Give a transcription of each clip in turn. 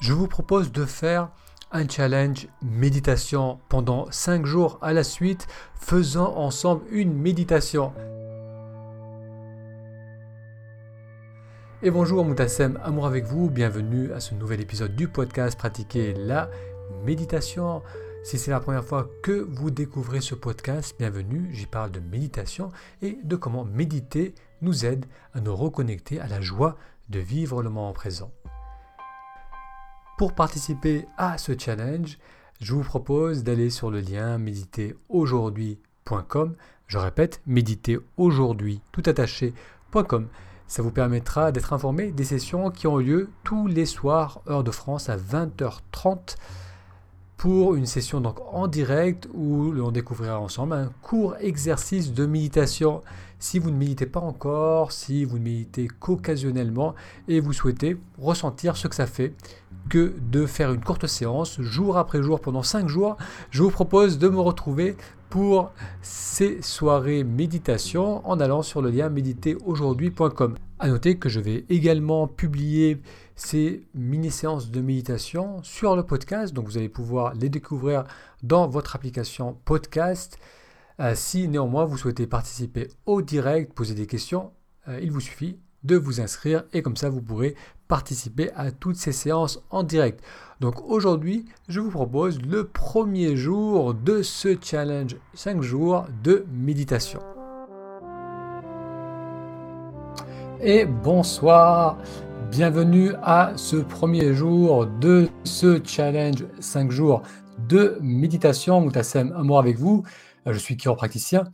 je vous propose de faire un challenge méditation pendant 5 jours à la suite, faisant ensemble une méditation. Et bonjour Moutassem, amour avec vous, bienvenue à ce nouvel épisode du podcast Pratiquer la méditation. Si c'est la première fois que vous découvrez ce podcast, bienvenue, j'y parle de méditation et de comment méditer nous aide à nous reconnecter à la joie de vivre le moment présent. Pour participer à ce challenge, je vous propose d'aller sur le lien méditeraujourd'hui.com. Je répète, méditeraujourd'hui, tout attaché.com. Ça vous permettra d'être informé des sessions qui ont lieu tous les soirs, heure de France, à 20h30 pour une session donc en direct où l'on découvrira ensemble un court exercice de méditation. Si vous ne méditez pas encore, si vous ne méditez qu'occasionnellement et vous souhaitez ressentir ce que ça fait que de faire une courte séance jour après jour pendant 5 jours, je vous propose de me retrouver pour ces soirées méditation en allant sur le lien méditeraujourd'hui.com. À noter que je vais également publier ces mini-séances de méditation sur le podcast, donc vous allez pouvoir les découvrir dans votre application podcast. Euh, si néanmoins vous souhaitez participer au direct, poser des questions, euh, il vous suffit de vous inscrire et comme ça vous pourrez participer à toutes ces séances en direct. Donc aujourd'hui, je vous propose le premier jour de ce challenge 5 jours de méditation. Et bonsoir, bienvenue à ce premier jour de ce challenge 5 jours de méditation. Moutassem, amour avec vous. Je suis chiropraticien.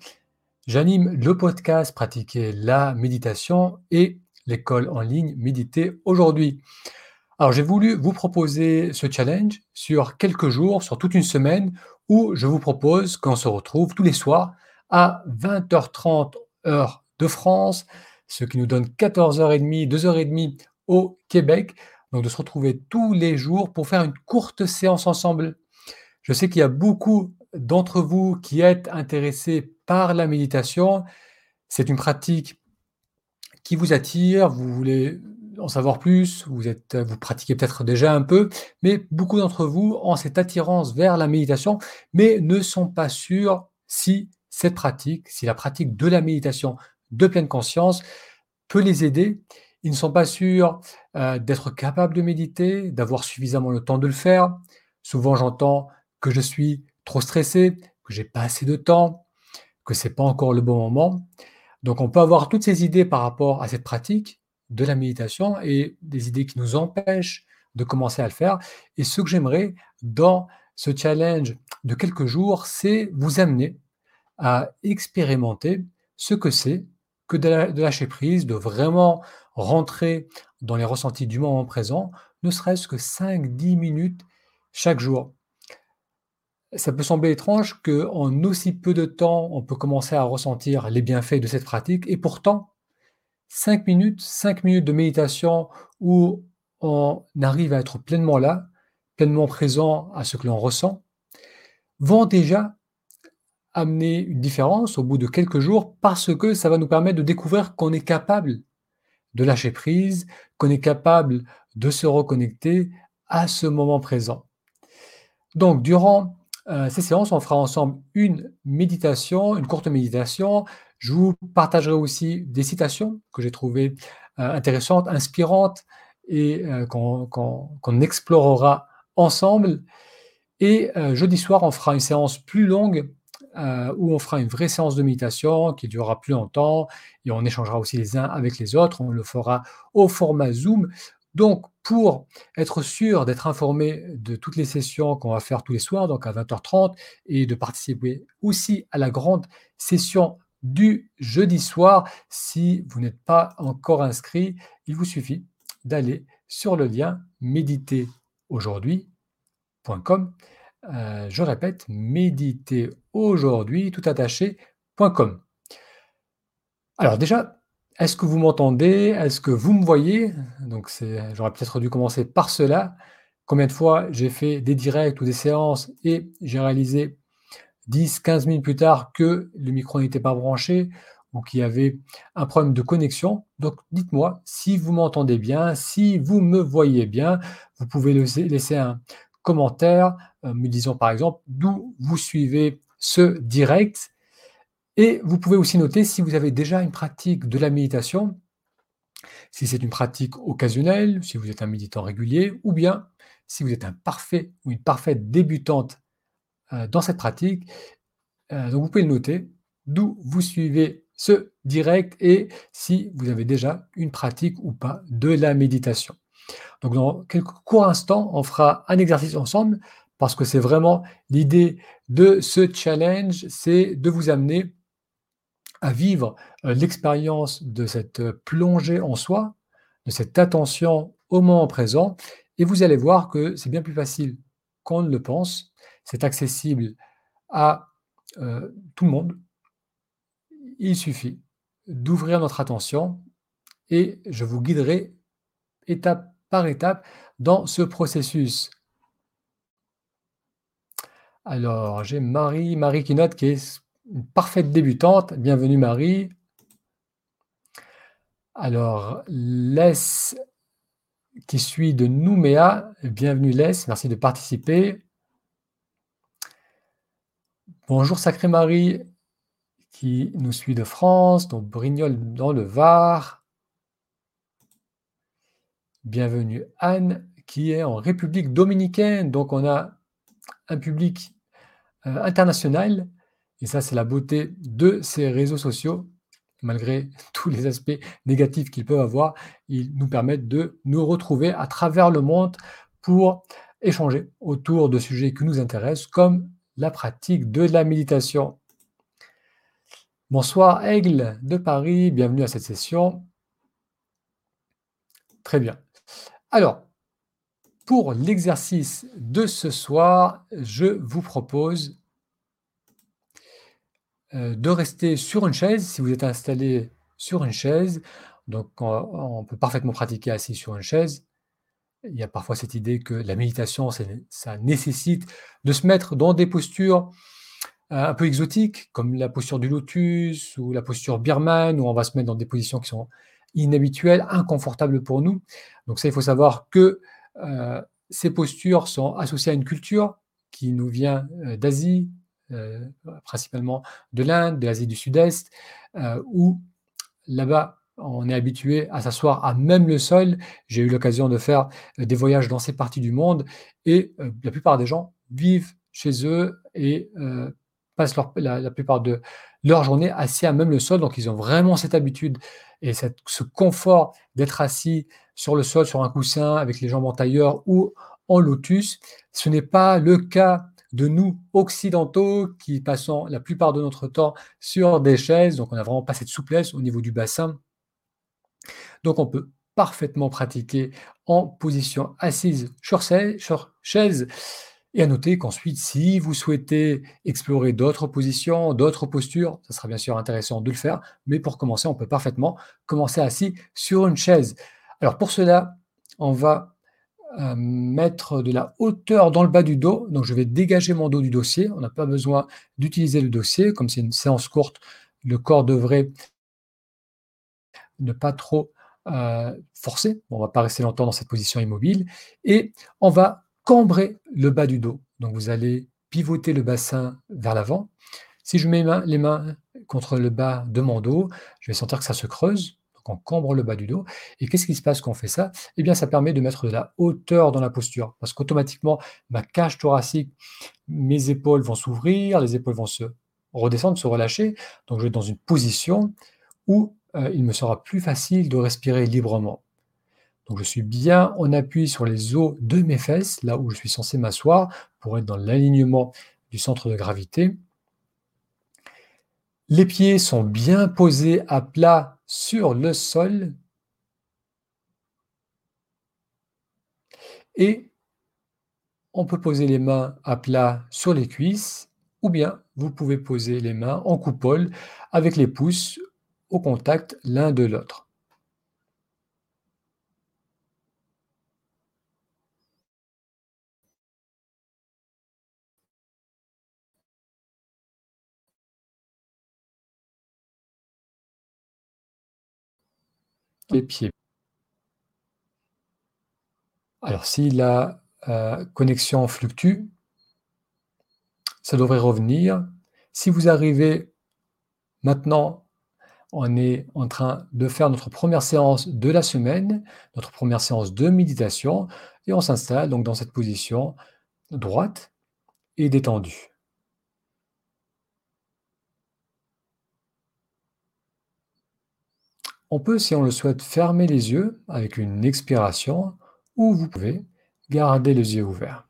J'anime le podcast Pratiquer la méditation et l'école en ligne Méditer aujourd'hui. Alors j'ai voulu vous proposer ce challenge sur quelques jours, sur toute une semaine, où je vous propose qu'on se retrouve tous les soirs à 20h30 heure de France, ce qui nous donne 14h30, 2h30 au Québec. Donc de se retrouver tous les jours pour faire une courte séance ensemble. Je sais qu'il y a beaucoup d'entre vous qui êtes intéressés par la méditation. C'est une pratique qui vous attire, vous voulez en savoir plus, vous, êtes, vous pratiquez peut-être déjà un peu, mais beaucoup d'entre vous ont cette attirance vers la méditation, mais ne sont pas sûrs si cette pratique, si la pratique de la méditation de pleine conscience peut les aider. Ils ne sont pas sûrs euh, d'être capables de méditer, d'avoir suffisamment le temps de le faire. Souvent, j'entends que je suis trop stressé, que j'ai pas assez de temps, que c'est pas encore le bon moment. Donc on peut avoir toutes ces idées par rapport à cette pratique de la méditation et des idées qui nous empêchent de commencer à le faire. Et ce que j'aimerais dans ce challenge de quelques jours, c'est vous amener à expérimenter ce que c'est que de, lâcher prise, de vraiment rentrer dans les ressentis du moment présent, ne serait-ce que 5-10 minutes chaque jour ça peut sembler étrange qu'en aussi peu de temps, on peut commencer à ressentir les bienfaits de cette pratique. Et pourtant, 5 minutes, 5 minutes de méditation où on arrive à être pleinement là, pleinement présent à ce que l'on ressent, vont déjà amener une différence au bout de quelques jours parce que ça va nous permettre de découvrir qu'on est capable de lâcher prise, qu'on est capable de se reconnecter à ce moment présent. Donc, durant euh, ces séances, on fera ensemble une méditation, une courte méditation. Je vous partagerai aussi des citations que j'ai trouvées euh, intéressantes, inspirantes et euh, qu'on explorera ensemble. Et jeudi soir, on fera une séance plus longue où on fera une vraie séance de méditation qui durera plus longtemps et on échangera aussi les uns avec les autres. On le fera au format Zoom. Donc, pour être sûr d'être informé de toutes les sessions qu'on va faire tous les soirs, donc à 20h30, et de participer aussi à la grande session du jeudi soir, si vous n'êtes pas encore inscrit, il vous suffit d'aller sur le lien méditeraujourd'hui.com. Euh, je répète, méditeraujourd'hui, tout attaché.com. Alors déjà, est-ce que vous m'entendez? Est-ce que vous me voyez? Donc, j'aurais peut-être dû commencer par cela. Combien de fois j'ai fait des directs ou des séances et j'ai réalisé 10, 15 minutes plus tard que le micro n'était pas branché ou qui avez un problème de connexion. Donc, dites-moi si vous m'entendez bien, si vous me voyez bien. Vous pouvez laisser un commentaire me disant par exemple d'où vous suivez ce direct. Et vous pouvez aussi noter si vous avez déjà une pratique de la méditation, si c'est une pratique occasionnelle, si vous êtes un méditant régulier, ou bien si vous êtes un parfait ou une parfaite débutante euh, dans cette pratique. Euh, donc vous pouvez le noter, d'où vous suivez ce direct et si vous avez déjà une pratique ou pas de la méditation. Donc dans quelques courts instants, on fera un exercice ensemble parce que c'est vraiment l'idée de ce challenge, c'est de vous amener à vivre euh, l'expérience de cette plongée en soi, de cette attention au moment présent, et vous allez voir que c'est bien plus facile qu'on ne le pense, c'est accessible à euh, tout le monde. Il suffit d'ouvrir notre attention et je vous guiderai étape par étape dans ce processus. Alors, j'ai Marie, Marie qui note qui est une parfaite débutante. Bienvenue Marie. Alors, laisse qui suit de Nouméa. Bienvenue laisse. merci de participer. Bonjour Sacré Marie qui nous suit de France, donc Brignoles dans le Var. Bienvenue Anne qui est en République dominicaine. Donc on a un public euh, international et ça, c'est la beauté de ces réseaux sociaux. Malgré tous les aspects négatifs qu'ils peuvent avoir, ils nous permettent de nous retrouver à travers le monde pour échanger autour de sujets qui nous intéressent, comme la pratique de la méditation. Bonsoir Aigle de Paris, bienvenue à cette session. Très bien. Alors, pour l'exercice de ce soir, je vous propose euh, de rester sur une chaise, si vous êtes installé sur une chaise. Donc, on, peut parfaitement pratiquer assis sur une chaise. Il y a parfois cette idée que la méditation, ça nécessite de se mettre dans des postures euh, un peu exotiques, comme la posture du lotus ou la posture birmane, où on va se mettre dans des positions qui sont inhabituelles, inconfortables pour nous. Donc ça, il faut savoir que euh, ces postures sont associées à une culture qui nous vient d'Asie, euh, principalement de l'Inde, de l'Asie du Sud-Est, euh, où là-bas, on est habitué à s'asseoir à même le sol. J'ai eu l'occasion de faire euh, des voyages dans ces parties du monde et la plupart des gens vivent chez eux et passent la, plupart de leur journée assis à même le sol. Donc, ils ont vraiment cette habitude et ce confort d'être assis sur le sol, sur un coussin, avec les jambes en tailleur ou en lotus. Ce n'est pas le cas de nous occidentaux qui passons la plupart de notre temps sur des chaises. Donc, on n'a vraiment pas cette souplesse au niveau du bassin. Donc, on peut parfaitement pratiquer en position assise sur chaise. Et à noter qu'ensuite, si vous souhaitez explorer d'autres positions, d'autres postures, ça sera bien sûr intéressant de le faire. Mais pour commencer, on peut parfaitement commencer assis sur une chaise. Alors pour cela, on va euh, mettre de la hauteur dans le bas du dos. Donc, je vais dégager mon dos du dossier. On n'a pas besoin d'utiliser le dossier. Comme c'est une séance courte, le corps devrait ne pas trop euh, forcer. On ne va pas rester longtemps dans cette position immobile. Et on va cambrer le bas du dos. Donc, vous allez pivoter le bassin vers l'avant. Si je mets les mains contre le bas de mon dos, je vais sentir que ça se creuse on cambre le bas du dos. Et qu'est-ce qui se passe quand on fait ça? Eh bien, ça permet de mettre de la hauteur dans la posture, parce qu'automatiquement, ma cage thoracique, mes épaules vont s'ouvrir, les épaules vont se redescendre, se relâcher. Donc, je vais être dans une position où euh, il me sera plus facile de respirer librement. Je suis bien en appui sur les os de mes fesses, là où je suis censé m'asseoir, pour être dans l'alignement du centre de gravité. Les pieds sont bien posés à plat sur le sol. Et on peut poser les mains à plat sur les cuisses ou bien vous pouvez poser les mains en coupole avec les pouces au contact l'un de l'autre. Les pieds. Alors si la euh, connexion fluctue, ça devrait revenir. Si vous arrivez maintenant, on est en train de faire notre première séance de la semaine, notre première séance de méditation, et on s'installe donc dans cette position droite et détendue. On peut, si on le souhaite, fermer les yeux avec une expiration ou vous pouvez garder les yeux ouverts.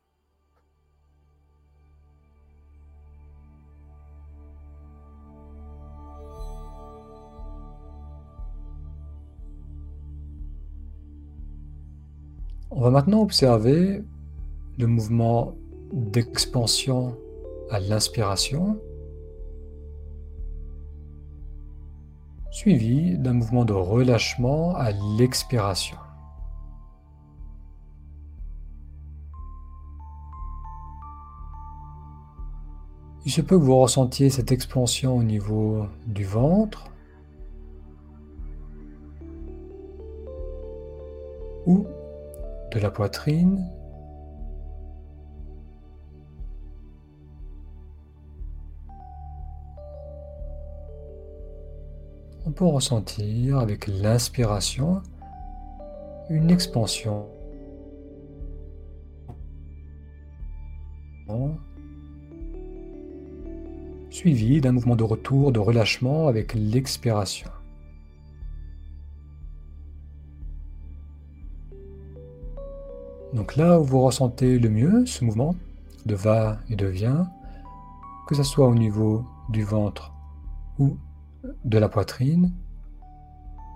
On va maintenant observer le mouvement d'expansion à l'inspiration suivi d'un mouvement de relâchement à l'expiration. Il se peut que vous ressentiez cette expansion au niveau du ventre ou de la poitrine peut ressentir avec l'inspiration une expansion. suivi d'un mouvement de retour, de relâchement avec l'expiration. Donc là où vous ressentez le mieux ce mouvement de va et de vient, que ce soit au niveau du ventre ou de la poitrine.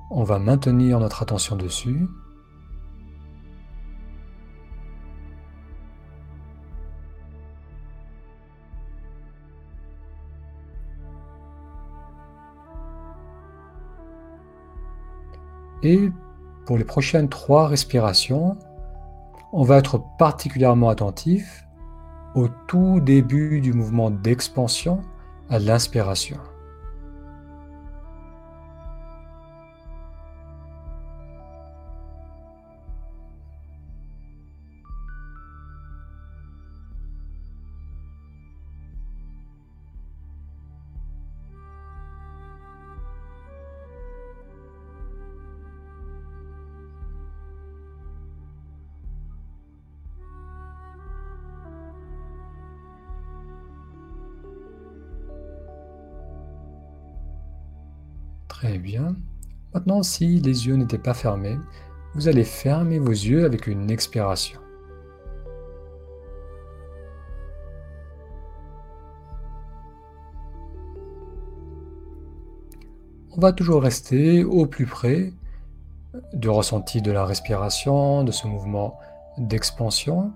On va maintenir notre attention dessus. Et pour les prochaines trois respirations, on va être particulièrement attentif au tout début du mouvement d'expansion à l'inspiration. Très bien. Maintenant, si les yeux n'étaient pas fermés, vous allez fermer vos yeux avec une expiration. On va toujours rester au plus près du ressenti de la respiration, de ce mouvement d'expansion,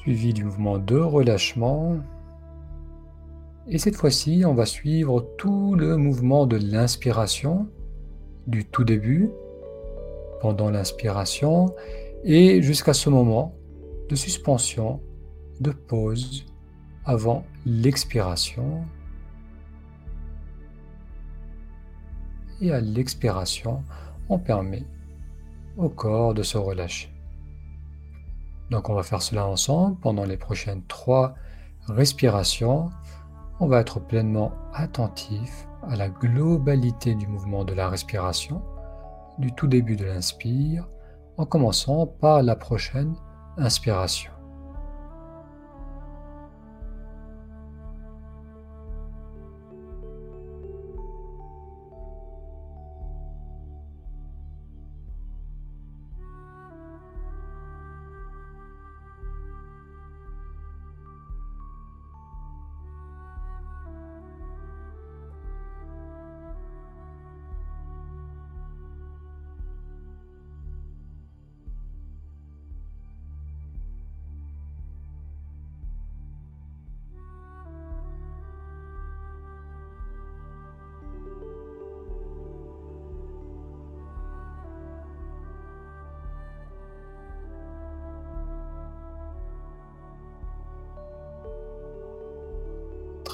suivi du mouvement de relâchement et cette fois-ci, on va suivre tout le mouvement de l'inspiration du tout début, pendant l'inspiration, et jusqu'à ce moment de suspension, de pause avant l'expiration. Et à l'expiration, on permet au corps de se relâcher. Donc on va faire cela ensemble pendant les prochaines trois respirations on va être pleinement attentif à la globalité du mouvement de la respiration, du tout début de l'inspire, en commençant par la prochaine inspiration.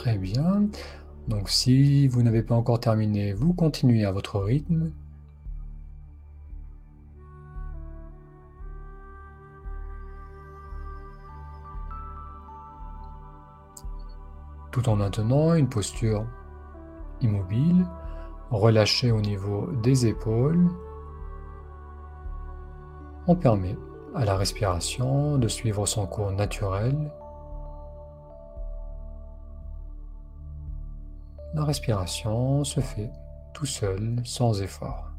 Très bien. Donc si vous n'avez pas encore terminé, vous continuez à votre rythme. Tout en maintenant une posture immobile, relâchée au niveau des épaules. On permet à la respiration de suivre son cours naturel la respiration se fait tout seul, sans effort.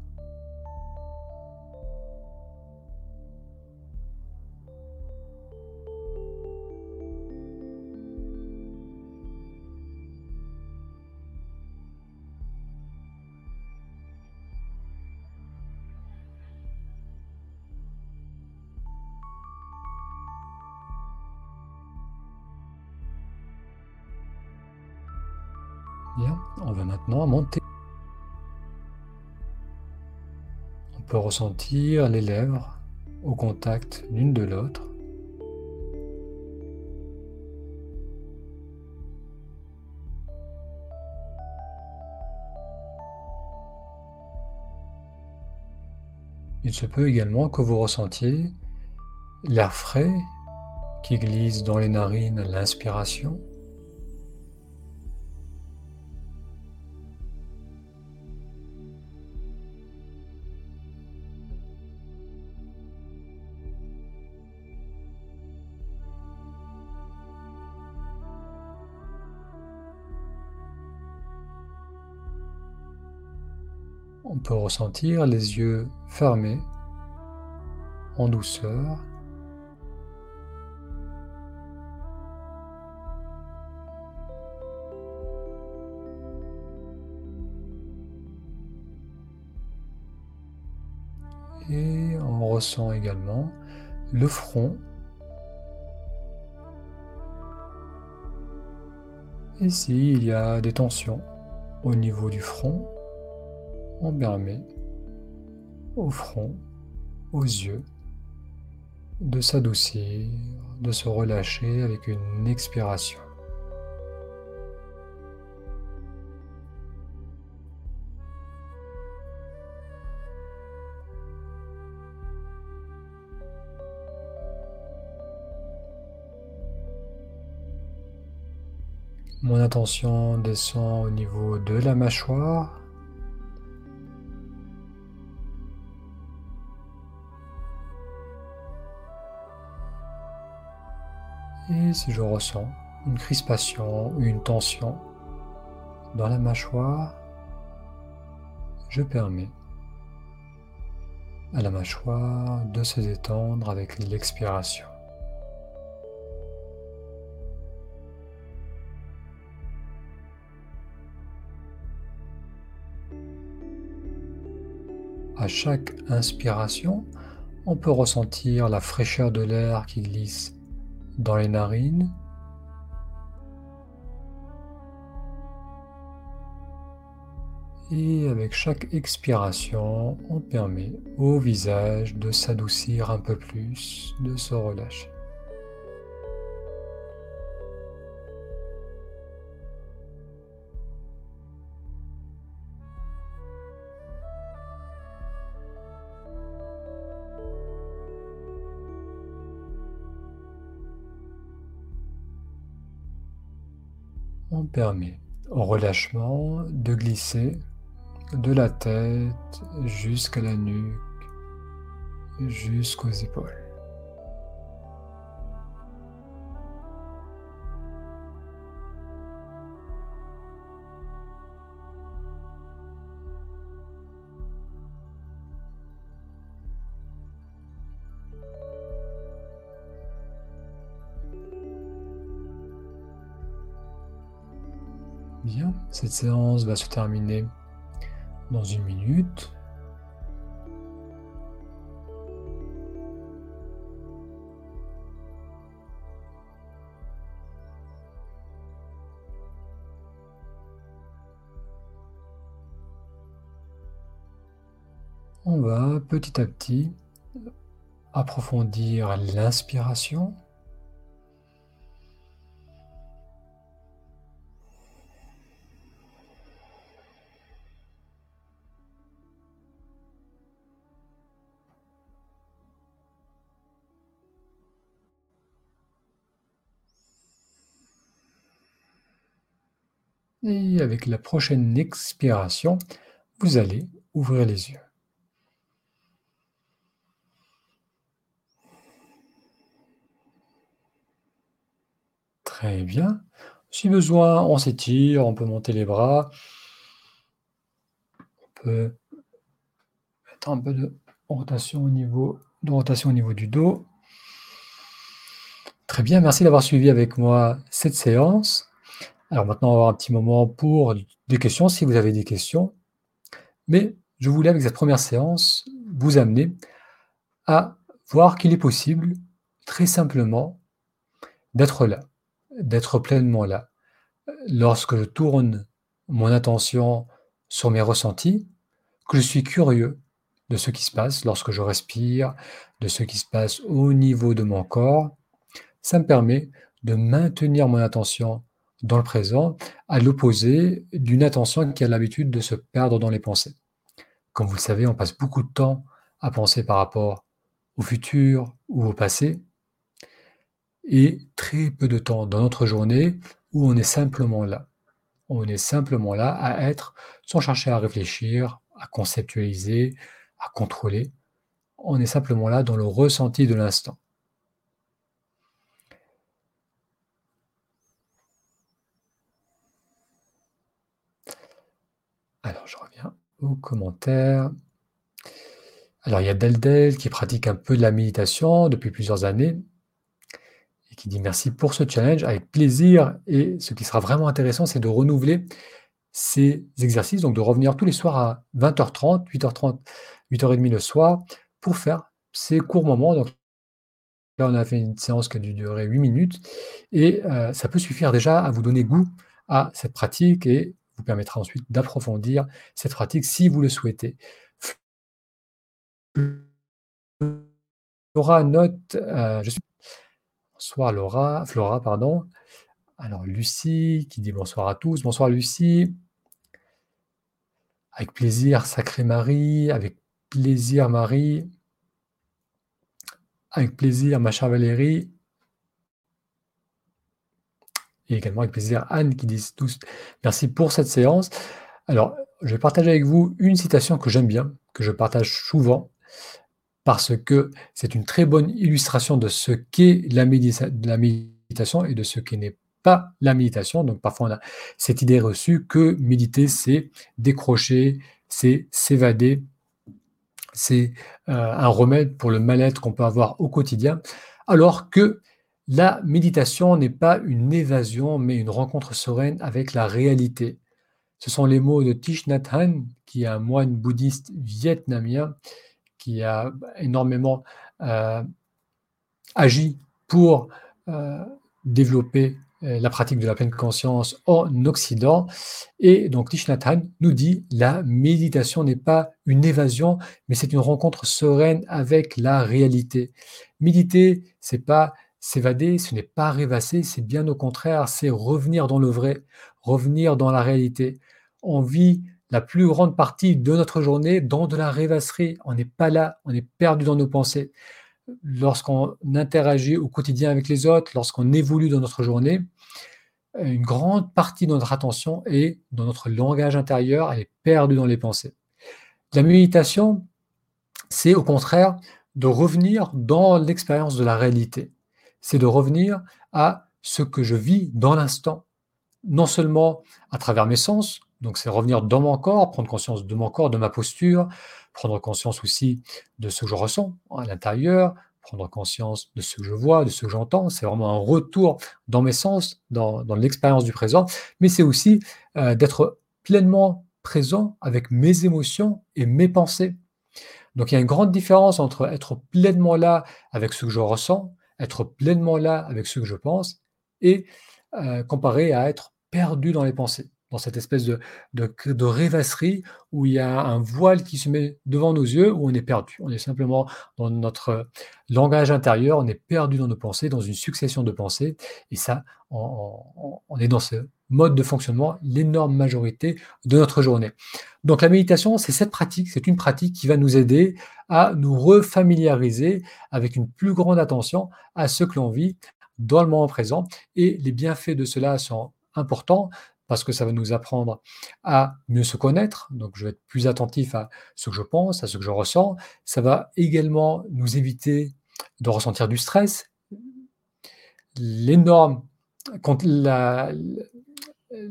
On peut ressentir les lèvres au contact l'une de l'autre. Il se peut également que vous ressentiez l'air frais qui glisse dans les narines à l'inspiration peut ressentir les yeux fermés en douceur. Et on ressent également le front. Et s'il y a des tensions au niveau du front, on permet au front, aux yeux, de s'adoucir, de se relâcher avec une expiration. Mon attention descend au niveau de la mâchoire Et si je ressens une crispation ou une tension dans la mâchoire, je permets à la mâchoire de se détendre avec l'expiration. À chaque inspiration, on peut ressentir la fraîcheur de l'air qui glisse dans les narines. Et avec chaque expiration, on permet au visage de s'adoucir un peu plus, de se relâcher. Permet au relâchement de glisser de la tête jusqu'à la nuque, jusqu'aux épaules. Cette séance va se terminer dans une minute. On va petit à petit approfondir l'inspiration Et avec la prochaine expiration, vous allez ouvrir les yeux. Très bien. Si besoin, on s'étire, on peut monter les bras. On peut mettre un peu de rotation au niveau, de rotation au niveau du dos. Très bien, merci d'avoir suivi avec moi cette séance. Alors maintenant, on va avoir un petit moment pour des questions, si vous avez des questions. Mais je voulais, avec cette première séance, vous amener à voir qu'il est possible, très simplement, d'être là, d'être pleinement là. Lorsque je tourne mon attention sur mes ressentis, que je suis curieux de ce qui se passe lorsque je respire, de ce qui se passe au niveau de mon corps, ça me permet de maintenir mon attention dans le présent, à l'opposé d'une attention qui a l'habitude de se perdre dans les pensées. Comme vous le savez, on passe beaucoup de temps à penser par rapport au futur ou au passé, et très peu de temps dans notre journée où on est simplement là. On est simplement là à être sans chercher à réfléchir, à conceptualiser, à contrôler. On est simplement là dans le ressenti de l'instant. Alors, je reviens aux commentaires. Alors, il y a Deldel qui pratique un peu de la méditation depuis plusieurs années et qui dit merci pour ce challenge avec plaisir. Et ce qui sera vraiment intéressant, c'est de renouveler ces exercices, donc de revenir tous les soirs à 20h30, 8h30, 8h30 le soir pour faire ces courts moments. Donc, là, on a fait une séance qui a dû durer 8 minutes et euh, ça peut suffire déjà à vous donner goût à cette pratique et vous permettra ensuite d'approfondir cette pratique si vous le souhaitez. Laura note, euh, bonsoir Laura, Flora, pardon. Alors Lucie qui dit bonsoir à tous, bonsoir Lucie. Avec plaisir, Sacré Marie, avec plaisir Marie, avec plaisir ma chère Valérie, et également avec plaisir Anne qui disent tous merci pour cette séance. Alors, je vais partager avec vous une citation que j'aime bien, que je partage souvent, parce que c'est une très bonne illustration de ce qu'est la, méditation et de ce qui n'est pas la méditation. Donc parfois on a cette idée reçue que méditer, c'est décrocher, c'est s'évader, c'est euh, un remède pour le mal-être qu'on peut avoir au quotidien, alors que la méditation n'est pas une évasion, mais une rencontre sereine avec la réalité. Ce sont les mots de Thich Nhat Hanh, qui est un moine bouddhiste vietnamien, qui a énormément euh, agi pour euh, développer euh, la pratique de la pleine conscience en Occident. Et donc Thich Nhat Hanh nous dit la méditation n'est pas une évasion, mais c'est une rencontre sereine avec la réalité. Méditer, c'est pas S'évader, ce n'est pas rêvasser, c'est bien au contraire, c'est revenir dans le vrai, revenir dans la réalité. On vit la plus grande partie de notre journée dans de la rêvasserie. On n'est pas là, on est perdu dans nos pensées. Lorsqu'on interagit au quotidien avec les autres, lorsqu'on évolue dans notre journée, une grande partie de notre attention est dans notre langage intérieur, elle est perdue dans les pensées. La méditation, c'est au contraire de revenir dans l'expérience de la réalité c'est de revenir à ce que je vis dans l'instant, non seulement à travers mes sens, donc c'est revenir dans mon corps, prendre conscience de mon corps, de ma posture, prendre conscience aussi de ce que je ressens à l'intérieur, prendre conscience de ce que je vois, de ce que j'entends. C'est vraiment un retour dans mes sens, dans, l'expérience du présent, mais c'est aussi euh, d'être pleinement présent avec mes émotions et mes pensées. Donc il y a une grande différence entre être pleinement là avec ce que je ressens être pleinement là avec ce que je pense, et euh, comparé à être perdu dans les pensées, dans cette espèce de, rêvasserie où il y a un voile qui se met devant nos yeux, où on est perdu. On est simplement dans notre langage intérieur, on est perdu dans nos pensées, dans une succession de pensées, et ça, on est dans ce mode de fonctionnement l'énorme majorité de notre journée. Donc la méditation, c'est cette pratique, c'est une pratique qui va nous aider à nous refamiliariser avec une plus grande attention à ce que l'on vit dans le moment présent. Et les bienfaits de cela sont importants parce que ça va nous apprendre à mieux se connaître. Donc, je vais être plus attentif à ce que je pense, à ce que je ressens. Ça va également nous éviter de ressentir du stress. L'énorme,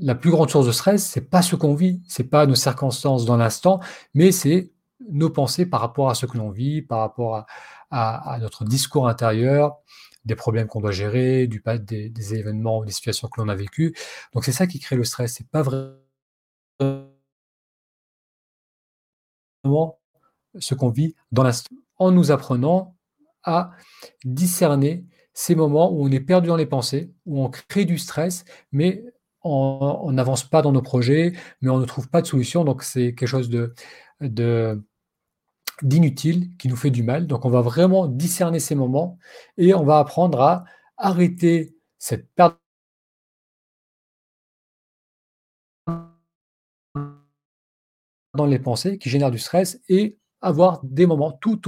la plus grande source de stress, c'est pas ce qu'on vit, c'est pas nos circonstances dans l'instant, mais c'est nos pensées par rapport à ce que l'on vit, par rapport à, notre discours intérieur, des problèmes qu'on doit gérer, des événements ou des situations que l'on a vécues. Donc c'est ça qui crée le stress. C'est pas vraiment ce qu'on vit dans l'instant. En nous apprenant à discerner ces moments où on est perdu dans les pensées, où on crée du stress, mais on n'avance pas dans nos projets, mais on ne trouve pas de solution. Donc c'est quelque chose de, d'inutile qui nous fait du mal. Donc on va vraiment discerner ces moments et on va apprendre à arrêter cette perte dans les pensées qui génèrent du stress et avoir des moments tout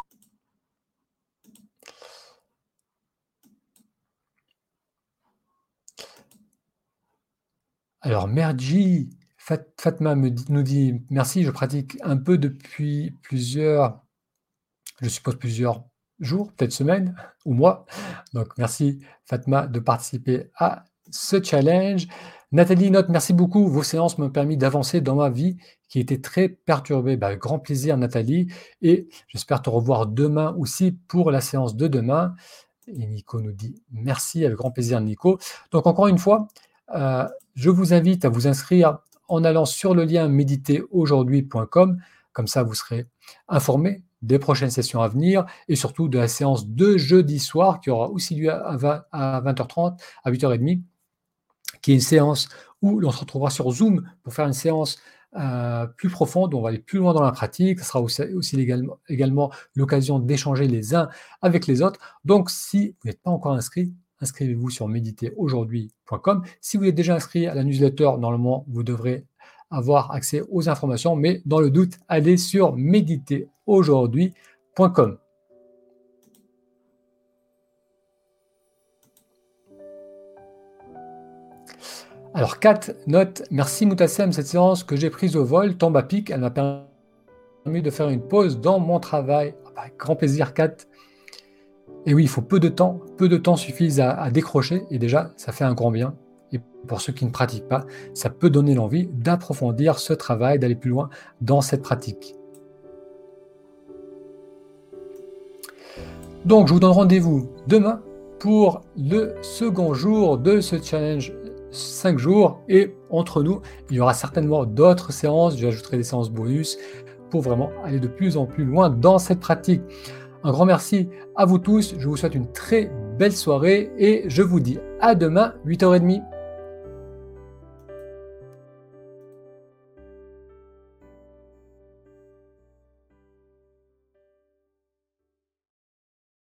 Alors, Merji, Fatma nous dit merci, je pratique un peu depuis plusieurs, je suppose plusieurs jours, peut-être semaines ou mois. Donc, merci Fatma de participer à ce challenge. Nathalie note, merci beaucoup. Vos séances m'ont permis d'avancer dans ma vie qui était très perturbée. Bah, grand plaisir, Nathalie. Et j'espère te revoir demain aussi pour la séance de demain. Et Nico nous dit merci, avec grand plaisir, Nico. Donc, encore une fois, euh, je vous invite à vous inscrire en allant sur le lien méditeraujourd'hui.com. Comme ça, vous serez informé des prochaines sessions à venir et surtout de la séance de jeudi soir qui aura aussi lieu à 20h30, à 8h30, qui est une séance où l'on se retrouvera sur Zoom pour faire une séance euh, plus profonde, on va aller plus loin dans la pratique. Ce sera aussi, également l'occasion d'échanger les uns avec les autres. Donc, si vous n'êtes pas encore inscrit, inscrivez-vous sur méditeraujourd'hui.com. Si vous êtes déjà inscrit à la newsletter, normalement, vous devrez avoir accès aux informations, mais dans le doute, allez sur méditeraujourd'hui.com. Alors, Kat note Merci Moutassem, cette séance que j'ai prise au vol tombe à pic. Elle m'a permis de faire une pause dans mon travail. Ah bah, grand plaisir, Kat. Et oui, il faut peu de temps, peu de temps suffisent à, décrocher, et déjà, ça fait un grand bien. Et pour ceux qui ne pratiquent pas, ça peut donner l'envie d'approfondir ce travail, d'aller plus loin dans cette pratique. Donc, je vous donne rendez-vous demain pour le second jour de ce challenge 5 jours. Et entre nous, il y aura certainement d'autres séances. J'ajouterai des séances bonus pour vraiment aller de plus en plus loin dans cette pratique. Un grand merci à vous tous. Je vous souhaite une très belle soirée et je vous dis à demain 8h30.